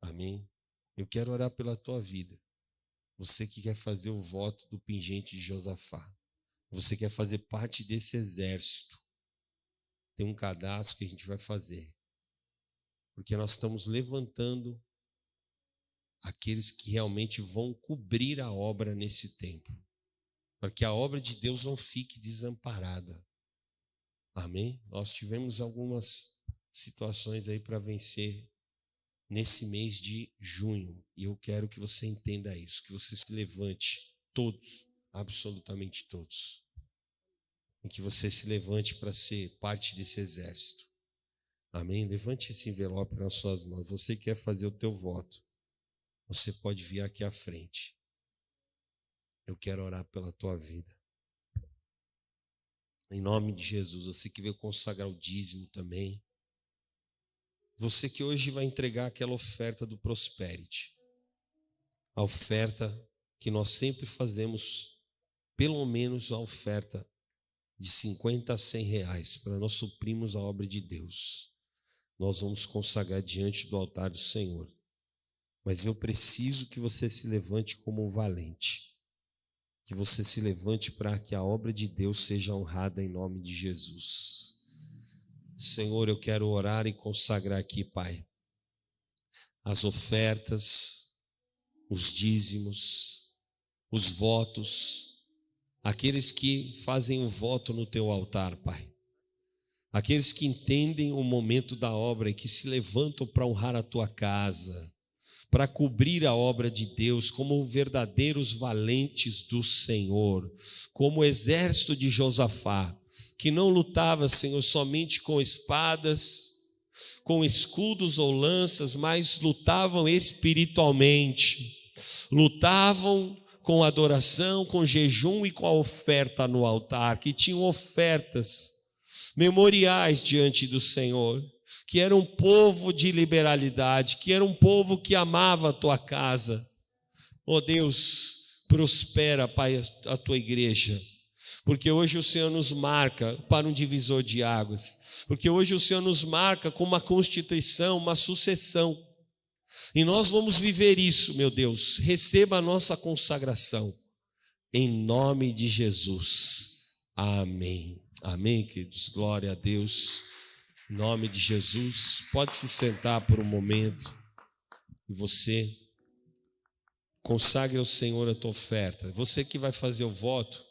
Amém? Eu quero orar pela tua vida. Você que quer fazer o voto do pingente de Josafá. Você quer fazer parte desse exército. Tem um cadastro que a gente vai fazer. Porque nós estamos levantando aqueles que realmente vão cobrir a obra nesse tempo. Para que a obra de Deus não fique desamparada. Amém? Nós tivemos algumas situações aí para vencer nesse mês de junho. E eu quero que você entenda isso, que você se levante, todos, absolutamente todos. E que você se levante para ser parte desse exército. Amém? Levante esse envelope nas suas mãos. Você quer fazer o teu voto. Você pode vir aqui à frente. Eu quero orar pela tua vida. Em nome de Jesus, você que veio consagrar o dízimo também. Você que hoje vai entregar aquela oferta do Prosperity, a oferta que nós sempre fazemos, pelo menos a oferta de 50 a 100 reais, para nós suprirmos a obra de Deus. Nós vamos consagrar diante do altar do Senhor. Mas eu preciso que você se levante como um valente. Que você se levante para que a obra de Deus seja honrada em nome de Jesus. Senhor, eu quero orar e consagrar aqui, Pai, as ofertas, os dízimos, os votos, aqueles que fazem o voto no teu altar, Pai. Aqueles que entendem o momento da obra e que se levantam para honrar a tua casa, para cobrir a obra de Deus como verdadeiros valentes do Senhor, como o exército de Josafá, que não lutava, Senhor, somente com espadas, com escudos ou lanças, mas lutavam espiritualmente, lutavam com adoração, com jejum e com a oferta no altar, que tinham ofertas memoriais diante do Senhor, que era um povo de liberalidade, que era um povo que amava a tua casa. Oh Deus, prospera, Pai, a tua igreja porque hoje o Senhor nos marca para um divisor de águas, porque hoje o Senhor nos marca com uma constituição, uma sucessão. E nós vamos viver isso, meu Deus. Receba a nossa consagração, em nome de Jesus. Amém. Amém, queridos. Glória a Deus. Em nome de Jesus. Pode se sentar por um momento. E você consagre ao Senhor a tua oferta. Você que vai fazer o voto,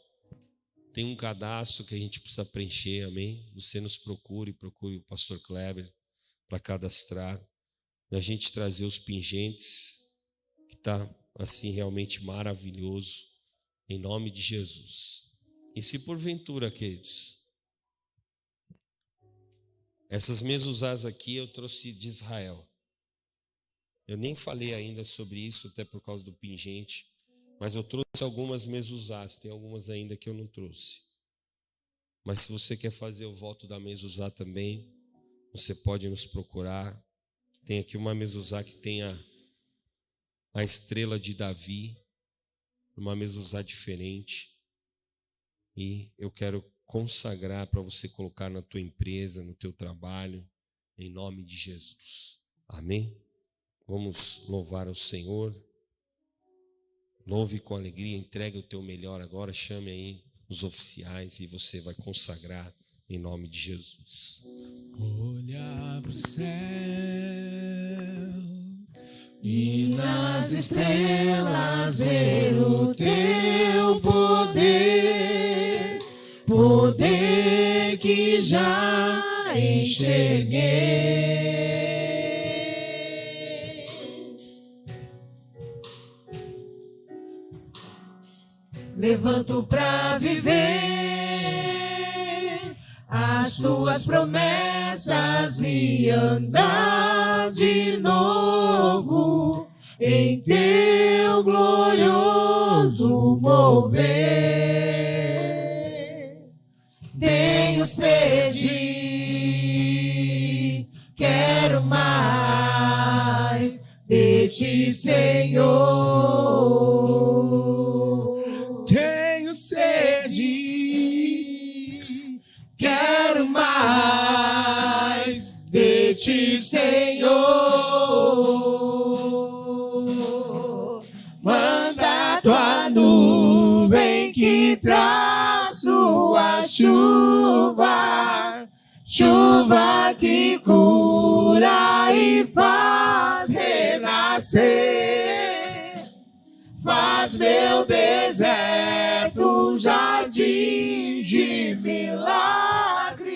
tem um cadastro que a gente precisa preencher, amém? Você nos procure, procure o pastor Kleber para cadastrar, e a gente trazer os pingentes, que está assim realmente maravilhoso, em nome de Jesus. E se porventura, queridos, essas mesas aqui eu trouxe de Israel. Eu nem falei ainda sobre isso, até por causa do pingente. Mas eu trouxe algumas mesuzás, tem algumas ainda que eu não trouxe. Mas se você quer fazer o voto da mesuzá também, você pode nos procurar. Tem aqui uma mesuzá que tem a, a estrela de Davi, uma mesuzá diferente. e eu quero consagrar para você colocar na tua empresa, no teu trabalho, em nome de Jesus. Amém? Vamos louvar o Senhor. Louve com alegria, entregue o teu melhor agora, chame aí os oficiais e você vai consagrar em nome de Jesus. Olhar para o céu e nas estrelas ver o teu poder, poder que já enxerguei. Levanto pra viver as tuas promessas e andar de novo em teu glorioso mover. Tenho sede, quero mais de ti, Senhor. E faz renascer. Faz meu deserto um jardim de milagres,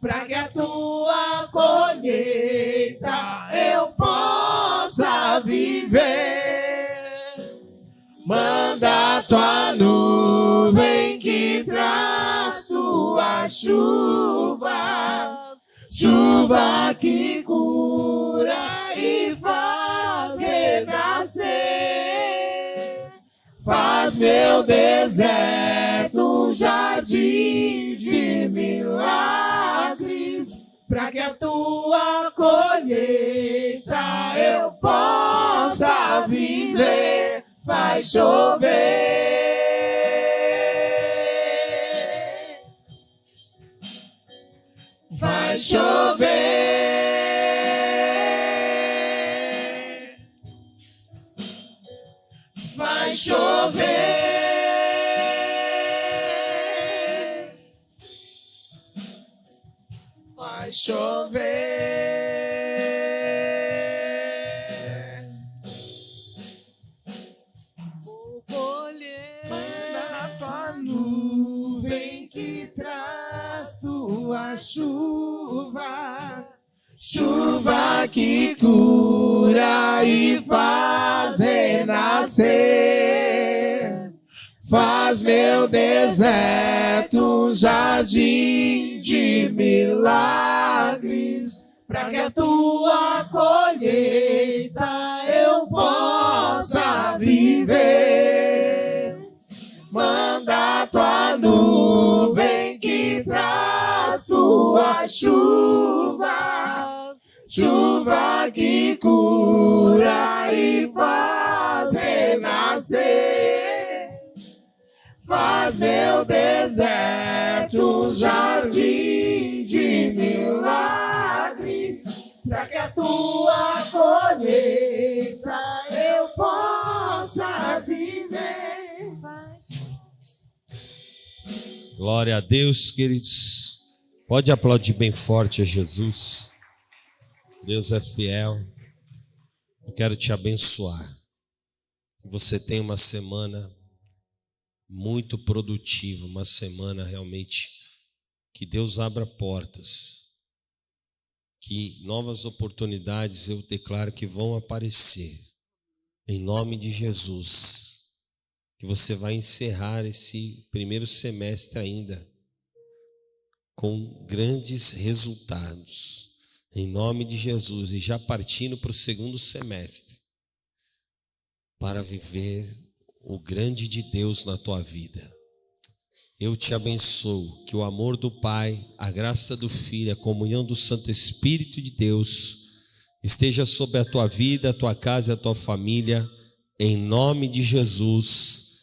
para que a tua colheita eu possa viver. Manda tua nuvem que traz tua chuva, chuva que cura e faz renascer faz meu deserto um jardim de milagres, para que a tua colheita eu possa viver, faz chover. Vai chover. Vai um jardim de milagres, para que a tua colheita eu possa viver. Manda tua nuvem que traz tua chuva chuva que cura e faz renascer. Fazer o deserto um jardim de milagres, para que a tua colheita eu possa viver. Glória a Deus, queridos. Pode aplaudir bem forte a Jesus. Deus é fiel. Eu quero te abençoar. Que você tenha uma semana muito produtiva, uma semana realmente que Deus abra portas, que novas oportunidades eu declaro que vão aparecer. Em nome de Jesus. Que você vai encerrar esse primeiro semestre ainda com grandes resultados em nome de Jesus, e já partindo para o segundo semestre, para viver o grande de Deus na tua vida. Eu te abençoo, que o amor do Pai, a graça do Filho, a comunhão do Santo Espírito de Deus esteja sobre a tua vida, a tua casa e a tua família, em nome de Jesus.